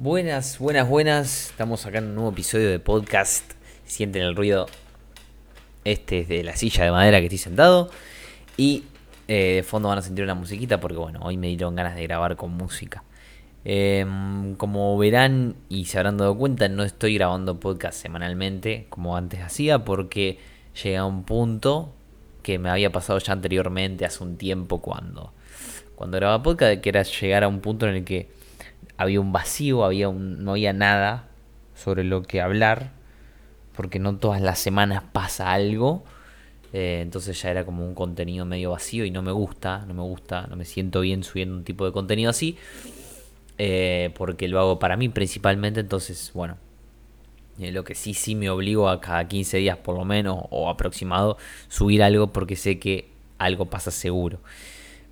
Buenas, buenas, buenas. Estamos acá en un nuevo episodio de podcast. Sienten el ruido. Este es de la silla de madera que estoy sentado. Y eh, de fondo van a sentir una musiquita porque, bueno, hoy me dieron ganas de grabar con música. Em, como verán y se habrán dado cuenta, no estoy grabando podcast semanalmente como antes hacía porque llega un punto que me había pasado ya anteriormente hace un tiempo cuando, cuando grababa podcast, que era llegar a un punto en el que había un vacío, había no había nada sobre lo que hablar, porque no todas las semanas pasa algo. Eh, entonces ya era como un contenido medio vacío y no me gusta, no me gusta, no me siento bien subiendo un tipo de contenido así. Eh, porque lo hago para mí principalmente, entonces bueno. Eh, lo que sí, sí me obligo a cada 15 días por lo menos o aproximado subir algo porque sé que algo pasa seguro.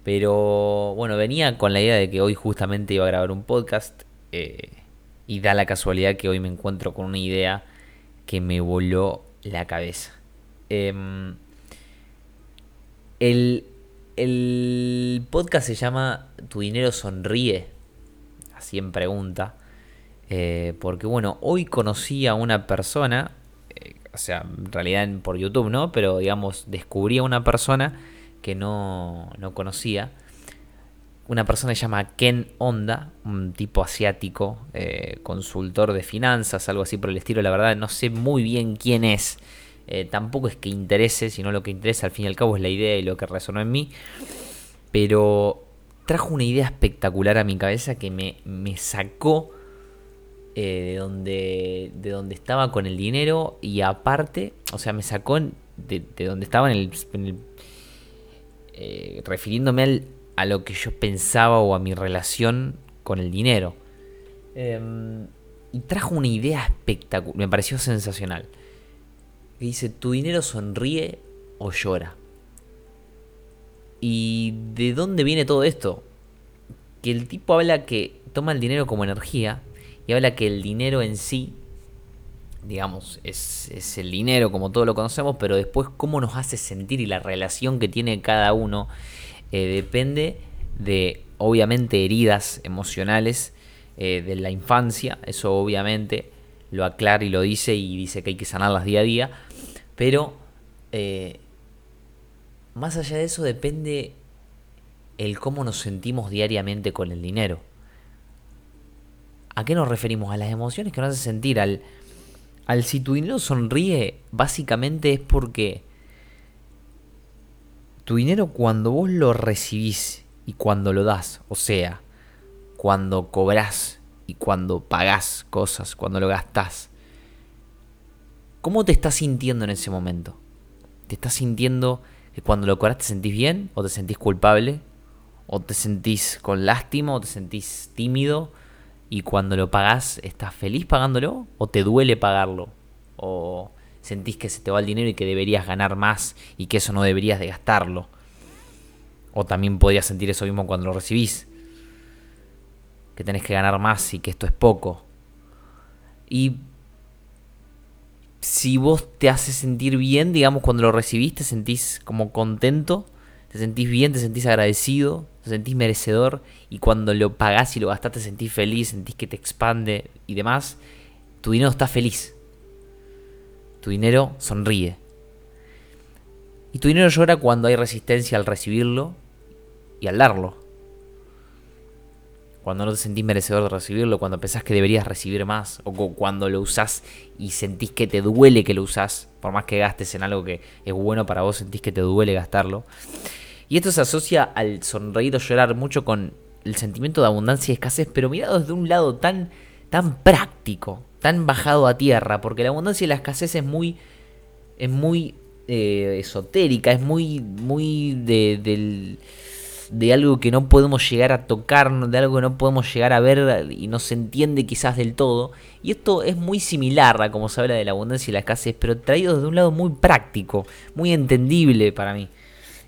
Pero bueno, venía con la idea de que hoy justamente iba a grabar un podcast eh, y da la casualidad que hoy me encuentro con una idea que me voló la cabeza. Em, el, el podcast se llama Tu dinero sonríe, así en pregunta, eh, porque bueno, hoy conocí a una persona, eh, o sea, en realidad por YouTube, ¿no? Pero digamos, descubrí a una persona que no, conocía. Una persona se llama Ken Honda, un tipo asiático, eh, consultor de finanzas, algo así por el estilo. La verdad no sé muy bien quién es. Eh, tampoco es que interese, sino lo que interesa al fin y al cabo es la idea y lo que resonó en mí. Pero trajo una idea espectacular a mi cabeza que me, me sacó eh, de, donde, de donde estaba con el dinero y aparte, o sea, me sacó de, donde estaba en el eh, refiriéndome a lo que yo pensaba o a mi relación con el dinero. Em, y trajo una idea espectacular, me pareció sensacional. dice, tu dinero sonríe o llora. ¿Y de dónde viene todo esto? Que el tipo habla que toma el dinero como energía y habla que el dinero en sí digamos, es, el dinero como todos lo conocemos, pero después cómo nos hace sentir y la relación que tiene cada uno eh, depende de, obviamente, heridas emocionales eh, de la infancia, eso obviamente lo aclara y lo dice y dice que hay que sanarlas día a día, pero eh, más allá de eso depende el cómo nos sentimos diariamente con el dinero. ¿A qué nos referimos? A las emociones que nos hace sentir, al, al si tu dinero sonríe, básicamente es porque tu dinero cuando vos lo recibís y cuando lo das, o sea, cuando cobras y cuando pagás cosas, cuando lo gastás, ¿cómo te estás sintiendo en ese momento? ¿Te estás sintiendo que cuando lo cobras te sentís bien o te sentís culpable? ¿O te sentís con lástima o te sentís tímido? Y cuando lo pagás, ¿estás feliz pagándolo o te duele pagarlo? ¿O sentís que se te va el dinero y que deberías ganar más y que eso no deberías de gastarlo? O también podrías sentir eso mismo cuando lo recibís, que tenés que ganar más y que esto es poco. Y si vos te haces sentir bien, digamos, cuando lo recibís, te sentís como contento, te sentís bien, te sentís agradecido, te sentís merecedor y cuando lo pagás y lo gastás te sentís feliz, sentís que te expande y demás, tu dinero está feliz. Tu dinero sonríe. Y tu dinero llora cuando hay resistencia al recibirlo y al darlo. Cuando no te sentís merecedor de recibirlo, cuando pensás que deberías recibir más, o cuando lo usás y sentís que te duele que lo usás, por más que gastes en algo que es bueno para vos, sentís que te duele gastarlo. Y esto se asocia al sonreír o llorar mucho con el sentimiento de abundancia y escasez, pero mirado desde un lado tan, tan práctico, tan bajado a tierra, porque la abundancia y la escasez es muy, es muy eh, esotérica, es muy, muy de, de algo que no podemos llegar a tocar, de algo que no podemos llegar a ver y no se entiende quizás del todo. Y esto es muy similar a como se habla de la abundancia y la escasez, pero traído desde un lado muy práctico, muy entendible para mí.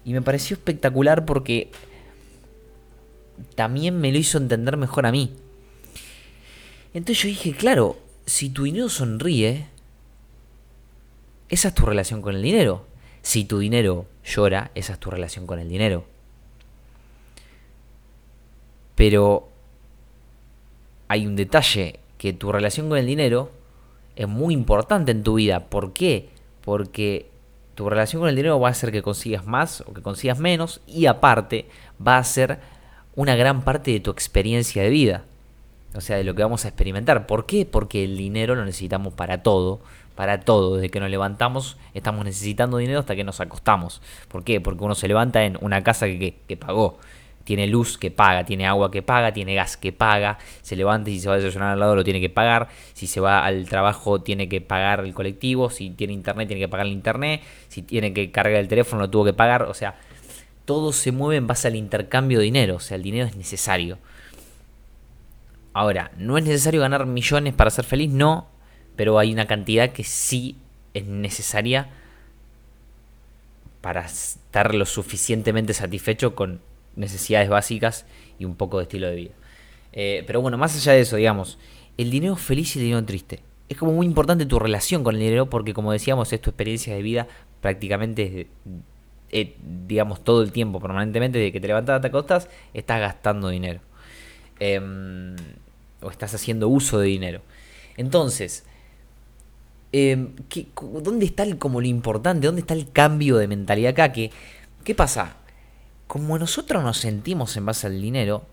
Y me pareció espectacular porque también me lo hizo entender mejor a mí. Entonces yo dije, claro, si tu dinero sonríe, esa es tu relación con el dinero. Si tu dinero llora, esa es tu relación con el dinero. Pero hay un detalle que tu relación con el dinero es muy importante en tu vida. ¿Por qué? Porque tu relación con el dinero va a hacer que consigas más o que consigas menos y aparte va a ser una gran parte de tu experiencia de vida. O sea, de lo que vamos a experimentar. ¿Por qué? Porque el dinero lo necesitamos para todo. Para todo. Desde que nos levantamos estamos necesitando dinero hasta que nos acostamos. ¿Por qué? Porque uno se levanta en una casa que, que pagó tiene luz que paga, tiene agua que paga, tiene gas que paga, se levanta y si se va a desayunar al lado lo tiene que pagar, si se va al trabajo tiene que pagar el colectivo, si tiene internet tiene que pagar el internet, si tiene que cargar el teléfono lo tuvo que pagar, o sea, todo se mueve en base al intercambio de dinero, o sea, el dinero es necesario. Ahora, ¿no es necesario ganar millones para ser feliz? No, pero hay una cantidad que sí es necesaria para estar lo suficientemente satisfecho con necesidades básicas y un poco de estilo de vida. Eh, pero bueno, más allá de eso, digamos, el dinero feliz y el dinero triste. Es como muy importante tu relación con el dinero porque como decíamos, es tu experiencia de vida prácticamente, eh, digamos, todo el tiempo, permanentemente, de que te levantas te acostas, estás gastando dinero. Em, o estás haciendo uso de dinero. Entonces, em, ¿dónde está el, como lo importante? ¿Dónde está el cambio de mentalidad acá? ¿Qué, ¿Qué pasa? Como nosotros nos sentimos en base al dinero,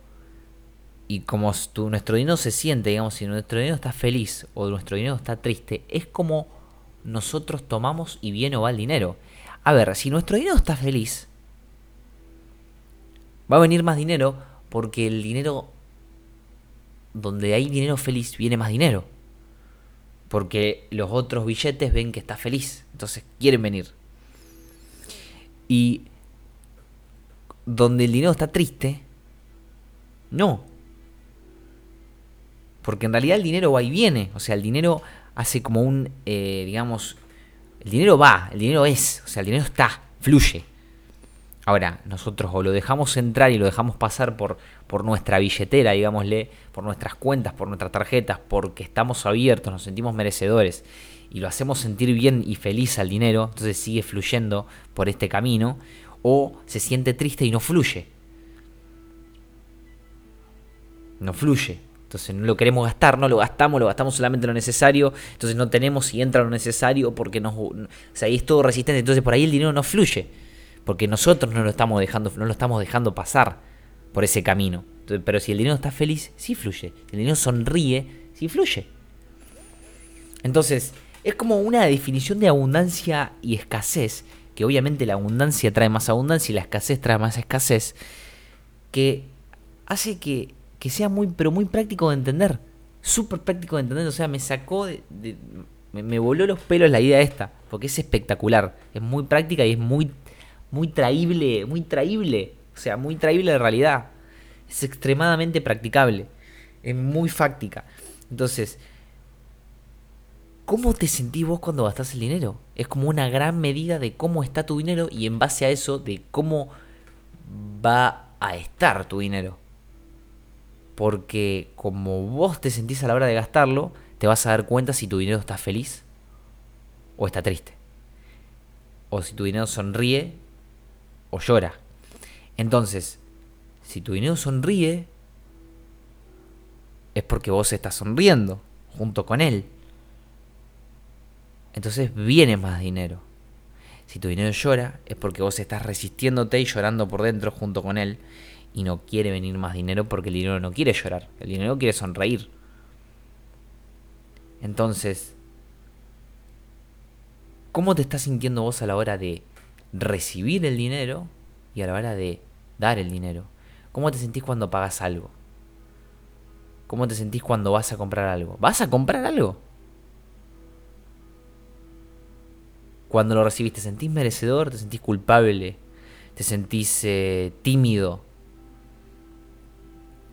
y como nuestro dinero se siente, digamos, si nuestro dinero está feliz o nuestro dinero está triste, es como nosotros tomamos y viene o va el dinero. A ver, si nuestro dinero está feliz, va a venir más dinero porque el dinero, donde hay dinero feliz, viene más dinero. Porque los otros billetes ven que está feliz, entonces quieren venir. Y donde el dinero está triste, no. Porque en realidad el dinero va y viene. O sea, el dinero hace como un, eh, digamos, el dinero va, el dinero es, o sea, el dinero está, fluye. Ahora, nosotros o lo dejamos entrar y lo dejamos pasar por, por nuestra billetera, digámosle, por nuestras cuentas, por nuestras tarjetas, porque estamos abiertos, nos sentimos merecedores y lo hacemos sentir bien y feliz al dinero, entonces sigue fluyendo por este camino, o se siente triste y no fluye. No fluye. Entonces no lo queremos gastar, no lo gastamos, lo gastamos solamente lo necesario, entonces no tenemos y entra lo necesario porque nos, o ahí es todo resistente, entonces por ahí el dinero no fluye, porque nosotros no lo estamos dejando, no lo estamos dejando pasar por ese camino. pero si el dinero está feliz, sí fluye. Si el dinero sonríe, sí fluye. Entonces, es como una definición de abundancia y escasez que obviamente la abundancia trae más abundancia y la escasez trae más escasez, que hace que, sea muy, pero muy práctico de entender, súper práctico de entender, o sea, me sacó de, me, voló los pelos la idea esta, porque es espectacular, es muy práctica y es muy, muy traíble, muy traíble, o sea, muy traíble de realidad, es extremadamente practicable, es muy fáctica. Entonces, ¿Cómo te sentís vos cuando gastás el dinero? Es como una gran medida de cómo está tu dinero y en base a eso de cómo va a estar tu dinero. Porque como vos te sentís a la hora de gastarlo, te vas a dar cuenta si tu dinero está feliz o está triste. O si tu dinero sonríe o llora. Entonces, si tu dinero sonríe, es porque vos estás sonriendo junto con él entonces viene más dinero. Si tu dinero llora, es porque vos estás resistiéndote y llorando por dentro junto con él. Y no quiere venir más dinero porque el dinero no quiere llorar. El dinero quiere sonreír. Entonces, ¿cómo te estás sintiendo vos a la hora de recibir el dinero y a la hora de dar el dinero? ¿Cómo te sentís cuando pagas algo? ¿Cómo te sentís cuando vas a comprar algo? ¿Vas a comprar algo? Cuando lo recibís, ¿te sentís merecedor? ¿Te sentís culpable? ¿Te sentís eh, tímido?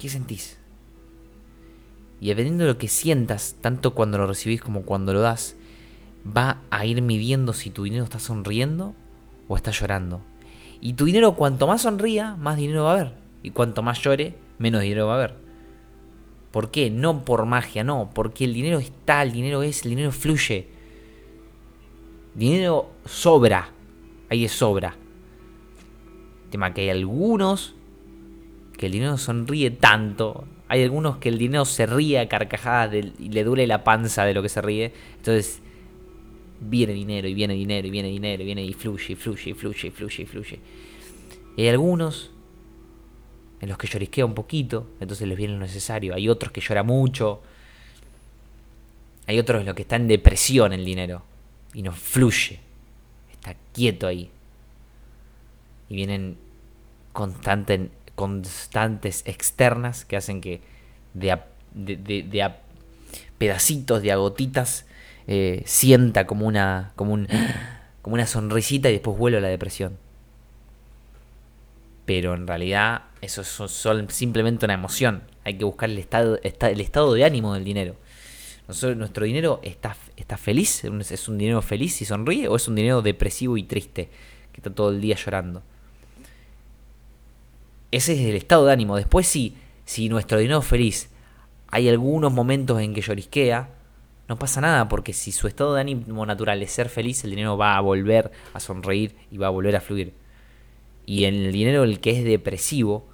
¿Qué sentís? Y dependiendo de lo que sientas, tanto cuando lo recibís como cuando lo das, va a ir midiendo si tu dinero está sonriendo o está llorando. Y tu dinero, cuanto más sonría, más dinero va a haber. Y cuanto más llore, menos dinero va a haber. ¿Por qué? No por magia, no. Porque el dinero está, el dinero es, el dinero fluye. Dinero sobra. Ahí es sobra. Tema que hay algunos que el dinero sonríe tanto. Hay algunos que el dinero se ríe a carcajadas y le duele la panza de lo que se ríe. Entonces viene dinero y viene dinero y viene dinero y viene y fluye y fluye y fluye y fluye y fluye. Y hay algunos en los que llorisquea un poquito, entonces les viene lo necesario. Hay otros que llora mucho. Hay otros en los que está en depresión el dinero y no fluye. Está quieto ahí. Y vienen constantes externas que hacen que de de, a pedacitos, de a gotitas, eh, sienta como una, como, un, como una sonrisita y después vuelve a la depresión. Pero en realidad eso es simplemente una emoción. Hay que buscar el estado, el estado de ánimo del dinero. Nuestro dinero está, está feliz, es un dinero feliz y sonríe, o es un dinero depresivo y triste, que está todo el día llorando. Ese es el estado de ánimo. Después, si, si nuestro dinero es feliz, hay algunos momentos en que llorisquea, no pasa nada, porque si su estado de ánimo natural es ser feliz, el dinero va a volver a sonreír y va a volver a fluir. Y en el dinero, el que es depresivo,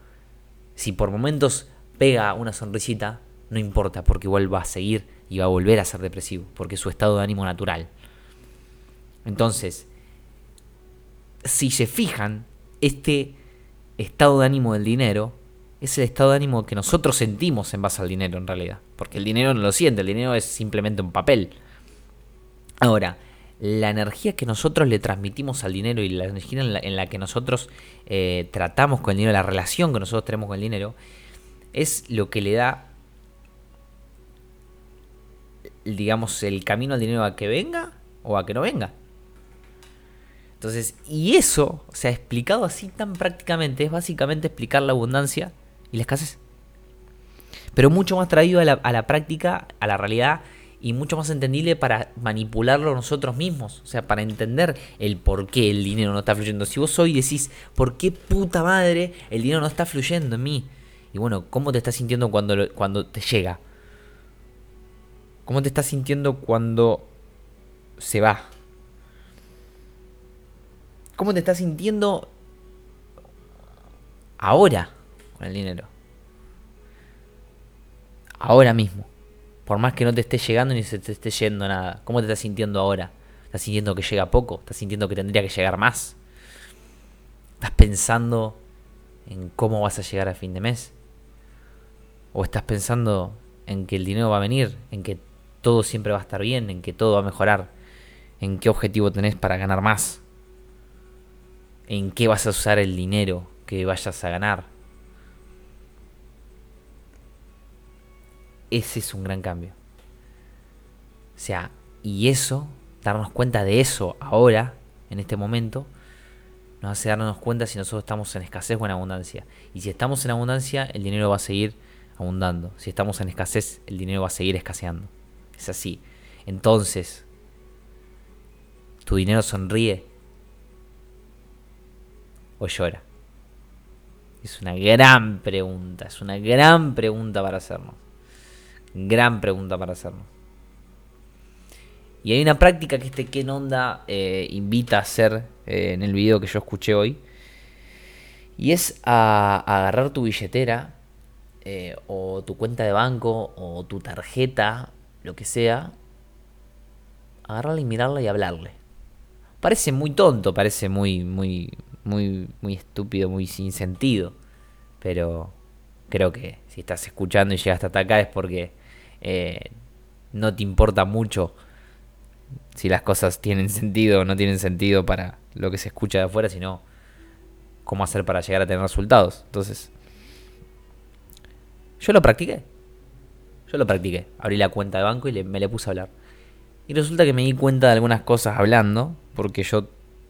si por momentos pega una sonrisita, no importa, porque igual va a seguir y va a volver a ser depresivo, porque es su estado de ánimo natural. Entonces, si se fijan, este estado de ánimo del dinero es el estado de ánimo que nosotros sentimos en base al dinero en realidad. Porque el dinero no lo siente, el dinero es simplemente un papel. Ahora, la energía que nosotros le transmitimos al dinero y la energía en la, que nosotros eh, tratamos con el dinero, la relación que nosotros tenemos con el dinero, es lo que le da, digamos, el camino al dinero a que venga o a que no venga. Entonces, y eso, o sea, explicado así tan prácticamente, es básicamente explicar la abundancia y la escasez. Pero mucho más traído a la, práctica, a la realidad y mucho más entendible para manipularlo nosotros mismos. O sea, para entender el por qué el dinero no está fluyendo. Si vos hoy decís, ¿por qué puta madre el dinero no está fluyendo en mí? Y bueno, ¿cómo te estás sintiendo cuando, cuando te llega? ¿Cómo te estás sintiendo cuando se va? ¿Cómo te estás sintiendo ahora? con el dinero. Ahora mismo. Por más que no te esté llegando ni se te esté yendo nada. ¿Cómo te estás sintiendo ahora? ¿Estás sintiendo que llega poco? ¿Estás sintiendo que tendría que llegar más? ¿Estás pensando en cómo vas a llegar a fin de mes? ¿O estás pensando en que el dinero va a venir? ¿En que todo siempre va a estar bien? ¿En que todo va a mejorar? ¿En qué objetivo tenés para ganar más? ¿En qué vas a usar el dinero que vayas a ganar? ese es un gran cambio. O sea, y eso, darnos cuenta de eso ahora, en este momento, nos hace darnos cuenta si nosotros estamos en escasez o en abundancia. Y si estamos en abundancia, el dinero va a seguir abundando. Si estamos en escasez, el dinero va a seguir escaseando. Es así. Entonces, ¿tu dinero sonríe o llora? Es una gran pregunta, es una gran pregunta para hacernos. Gran pregunta para hacernos. Y hay una práctica que este Ken Onda eh, invita a hacer eh, en el video que yo escuché hoy. Y es a, agarrar tu billetera eh, o tu cuenta de banco o tu tarjeta, lo que sea. Agarrarla y mirarla y hablarle. Parece muy tonto, parece muy, muy, muy, muy estúpido, muy sin sentido. Pero creo que si estás escuchando y llegaste hasta acá es porque eh, no te importa mucho si las cosas tienen sentido o no tienen sentido para lo que se escucha de afuera, sino cómo hacer para llegar a tener resultados. Entonces, yo lo practiqué. Yo lo practiqué. Abrí la cuenta de banco y me le puse a hablar. Y resulta que me di cuenta de algunas cosas hablando, porque yo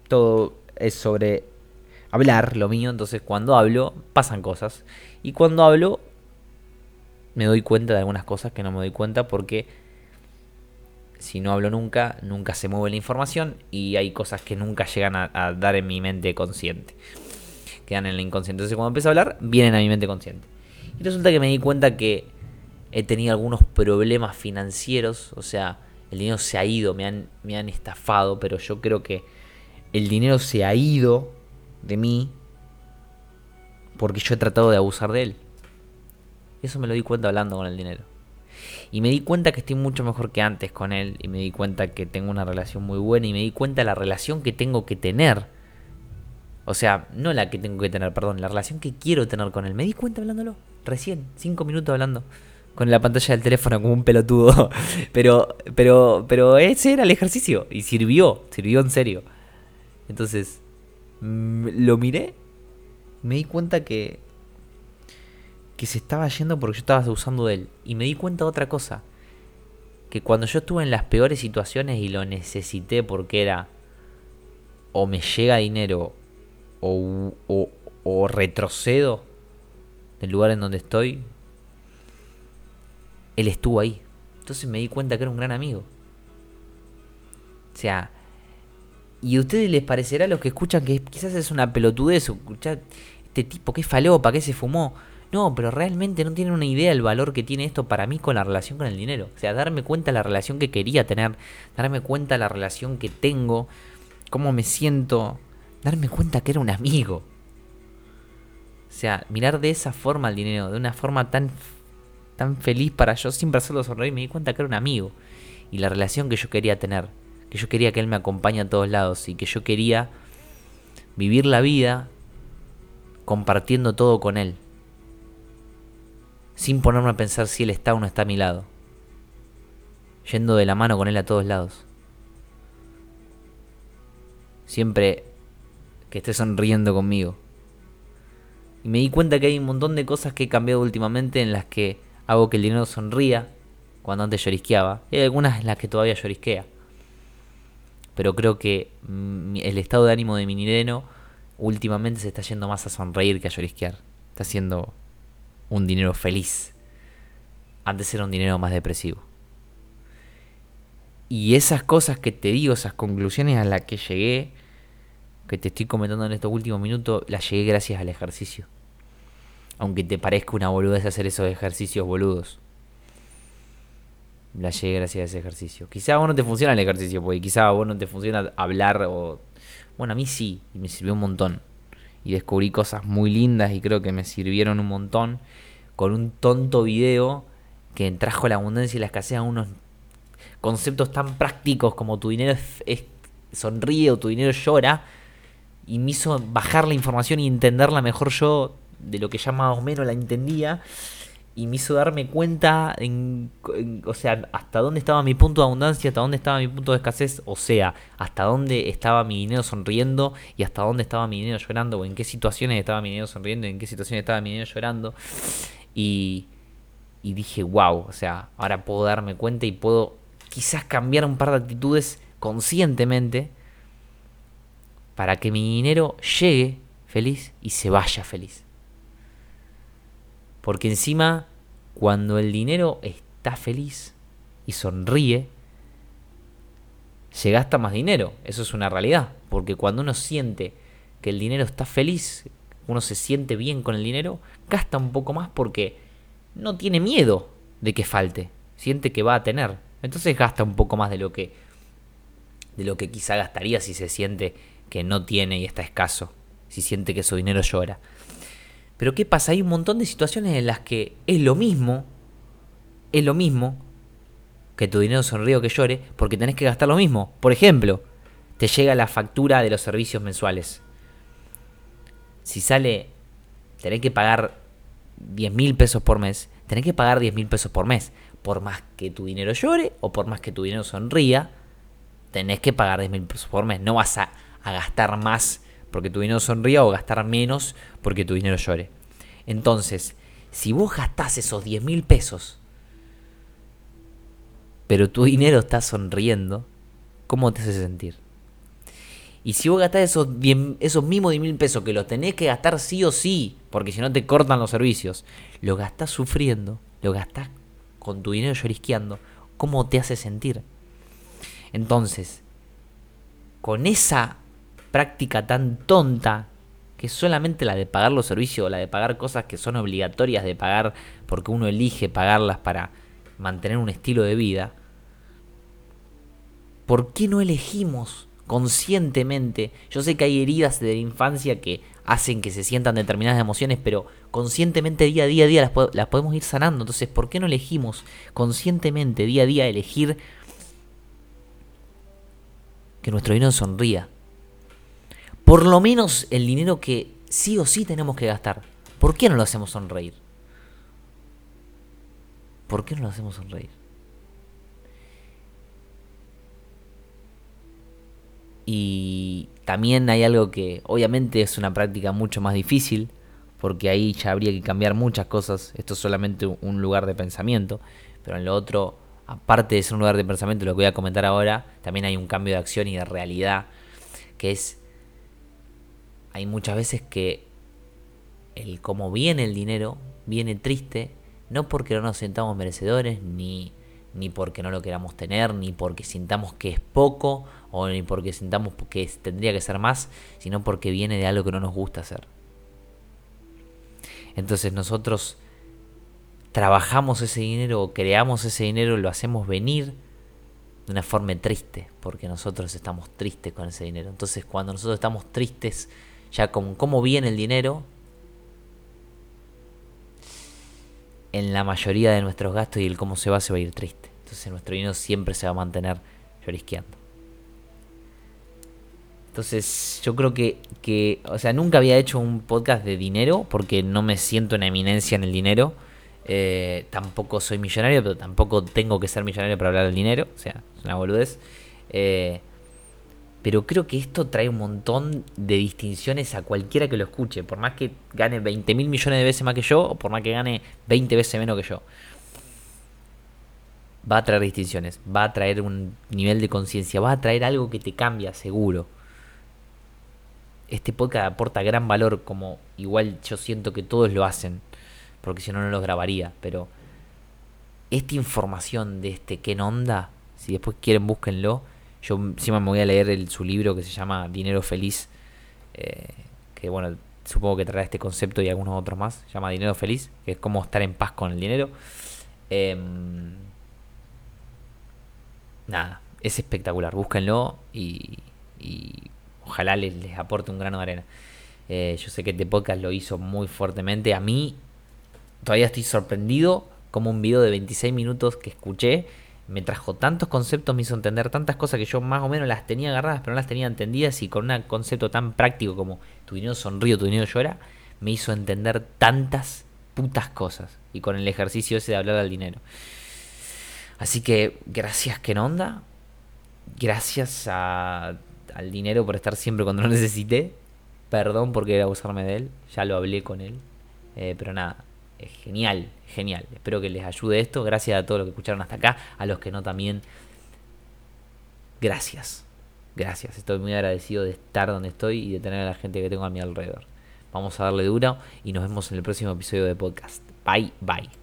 todo es sobre hablar, lo mío, entonces cuando hablo pasan cosas. Y cuando hablo me doy cuenta de algunas cosas que no me doy cuenta porque si no hablo nunca, nunca se mueve la información y hay cosas que nunca llegan a, dar en mi mente consciente. Quedan en la inconsciente. Entonces cuando empiezo a hablar, vienen a mi mente consciente. Y resulta que me di cuenta que he tenido algunos problemas financieros. O sea, el dinero se ha ido, me han, me han estafado, pero yo creo que el dinero se ha ido de mí porque yo he tratado de abusar de él. Eso me lo di cuenta hablando con el dinero. Y me di cuenta que estoy mucho mejor que antes con él. Y me di cuenta que tengo una relación muy buena. Y me di cuenta la relación que tengo que tener. O sea, no la que tengo que tener, perdón, la relación que quiero tener con él. Me di cuenta hablándolo. Recién, cinco minutos hablando. Con la pantalla del teléfono como un pelotudo. Pero, pero, pero ese era el ejercicio. Y sirvió, sirvió en serio. Entonces, mm, lo miré. Me di cuenta que que se estaba yendo porque yo estaba usando de él. Y me di cuenta otra cosa. Que cuando yo estuve en las peores situaciones y lo necesité porque era o me llega dinero o, o, o retrocedo del lugar en donde estoy, él estuvo ahí. Entonces me di cuenta que era un gran amigo. O sea, y a ustedes les parecerá a los que escuchan que quizás es una pelotudez, escuchar este tipo que falopa, que se fumó. No, pero realmente no tienen una idea del valor que tiene esto para mí con la relación con el dinero. O sea, darme cuenta de la relación que quería tener, darme cuenta de la relación que tengo, cómo me siento, darme cuenta que era un amigo. O sea, mirar de esa forma al dinero, de una forma tan, tan feliz para yo, siempre hacerlo sonreír, me di cuenta que era un amigo. Y la relación que yo quería tener, que yo quería que él me acompañe a todos lados y que yo quería vivir la vida compartiendo todo con él sin ponerme a pensar si él está o no está a mi lado, yendo de la mano con él a todos lados. Siempre que esté sonriendo conmigo. Y me di cuenta que hay un montón de cosas que he cambiado últimamente en las que hago que el dinero sonría cuando antes llorisqueaba. Y hay algunas en las que todavía llorisquea. Pero creo que mm, el estado de ánimo de mi dinero últimamente se está yendo más a sonreír que a llorisquear. Está siendo un dinero feliz. Antes era un dinero más depresivo. Y esas cosas que te digo, esas conclusiones a las que llegué, que te estoy comentando en estos últimos minutos, las llegué gracias al ejercicio. Aunque te parezca una boludez hacer esos ejercicios boludos. Las llegué gracias a ese ejercicio. Quizá a vos no te funciona el ejercicio, porque quizá a vos no te funciona hablar o... Bueno, a mí sí, y me sirvió un montón y descubrí cosas muy lindas y creo que me sirvieron un montón con un tonto video que trajo la abundancia y la escasez a unos conceptos tan prácticos como tu dinero es, sonríe o tu dinero llora y me hizo bajar la información y entenderla mejor yo de lo que ya más o menos la entendía y me hizo darme cuenta en, o sea, hasta dónde estaba mi punto de abundancia, hasta dónde estaba mi punto de escasez, o sea, hasta dónde estaba mi dinero sonriendo y hasta dónde estaba mi dinero llorando, o en qué situaciones estaba mi dinero sonriendo y en qué situaciones estaba mi dinero llorando. Y, y dije, wow, o sea, ahora puedo darme cuenta y puedo quizás cambiar un par de actitudes conscientemente para que mi dinero llegue feliz y se vaya feliz. Porque encima, cuando el dinero está feliz y sonríe, se gasta más dinero. Eso es una realidad. Porque cuando uno siente que el dinero está feliz, uno se siente bien con el dinero, gasta un poco más porque no tiene miedo de que falte. Siente que va a tener. Entonces gasta un poco más de lo que de lo que quizá gastaría si se siente que no tiene y está escaso, si siente que su dinero llora. Pero ¿qué pasa? Hay un montón de situaciones en las que es lo mismo, es lo mismo que tu dinero sonríe o que llore, porque tenés que gastar lo mismo. Por ejemplo, te llega la factura de los servicios mensuales. Si sale, tenés que pagar 10 mil pesos por mes, tenés que pagar 10 mil pesos por mes. Por más que tu dinero llore o por más que tu dinero sonría, tenés que pagar 10 mil pesos por mes. No vas a, a gastar más porque tu dinero sonría o gastar menos porque tu dinero llore. Entonces, si vos gastás esos 10 mil pesos, pero tu dinero está sonriendo, ¿cómo te hace sentir? Y si vos gastás esos, esos mismos 10 mil pesos que los tenés que gastar sí o sí, porque si no te cortan los servicios, lo gastás sufriendo, lo gastás con tu dinero llorisqueando, ¿cómo te hace sentir? Entonces, con esa práctica tan tonta que solamente la de pagar los servicios o la de pagar cosas que son obligatorias de pagar porque uno elige pagarlas para mantener un estilo de vida, ¿por qué no elegimos conscientemente. Yo sé que hay heridas de la infancia que hacen que se sientan determinadas emociones, pero conscientemente día a día, día las, las podemos ir sanando. Entonces, ¿por qué no elegimos conscientemente día a día elegir que nuestro dinero sonría? Por lo menos el dinero que sí o sí tenemos que gastar. ¿Por qué no lo hacemos sonreír? ¿Por qué no lo hacemos sonreír? Y también hay algo que obviamente es una práctica mucho más difícil, porque ahí ya habría que cambiar muchas cosas. Esto es solamente un lugar de pensamiento, pero en lo otro, aparte de ser un lugar de pensamiento, lo que voy a comentar ahora, también hay un cambio de acción y de realidad, que es, hay muchas veces que el cómo viene el dinero viene triste, no porque no nos sentamos merecedores, ni ni porque no lo queramos tener, ni porque sintamos que es poco, o ni porque sintamos que tendría que ser más, sino porque viene de algo que no nos gusta hacer. Entonces nosotros trabajamos ese dinero o creamos ese dinero, lo hacemos venir de una forma triste, porque nosotros estamos tristes con ese dinero. Entonces cuando nosotros estamos tristes ya con cómo viene el dinero, en la mayoría de nuestros gastos y el cómo se va se va a ir triste. Entonces nuestro dinero siempre se va a mantener llorisqueando. Entonces yo creo que, que, o sea, nunca había hecho un podcast de dinero porque no me siento en eminencia en el dinero. Eh, tampoco soy millonario, pero tampoco tengo que ser millonario para hablar del dinero. O sea, es una boludez. Eh, pero creo que esto trae un montón de distinciones a cualquiera que lo escuche. Por más que gane 20 mil millones de veces más que yo, o por más que gane 20 veces menos que yo. Va a traer distinciones, va a traer un nivel de conciencia, va a traer algo que te cambia, seguro. Este podcast aporta gran valor, como igual yo siento que todos lo hacen, porque si no, no los grabaría. Pero esta información de este Ken Onda, si después quieren, búsquenlo yo encima me voy a leer su libro que se llama Dinero Feliz, eh, que bueno, supongo que traerá este concepto y algunos otros más. Se llama Dinero Feliz, que es cómo estar en paz con el dinero. Em, nada, es espectacular. Búsquenlo y, ojalá les, aporte un grano de arena. Eh, yo sé que este podcast lo hizo muy fuertemente. A mí todavía estoy sorprendido como un video de 26 minutos que escuché me trajo tantos conceptos, me hizo entender tantas cosas que yo más o menos las tenía agarradas, pero no las tenía entendidas y con un concepto tan práctico como tu dinero sonríe, tu dinero llora, me hizo entender tantas putas cosas y con el ejercicio ese de hablar al dinero. Así que gracias Kenonda, gracias al dinero por estar siempre cuando lo necesité, perdón por querer abusarme de él, ya lo hablé con él, eh, pero nada, es genial, genial. Espero que les ayude esto. Gracias a todos los que escucharon hasta acá. A los que no también. Gracias. Gracias. Estoy muy agradecido de estar donde estoy y de tener a la gente que tengo a mi alrededor. Vamos a darle duro y nos vemos en el próximo episodio de podcast. Bye, bye.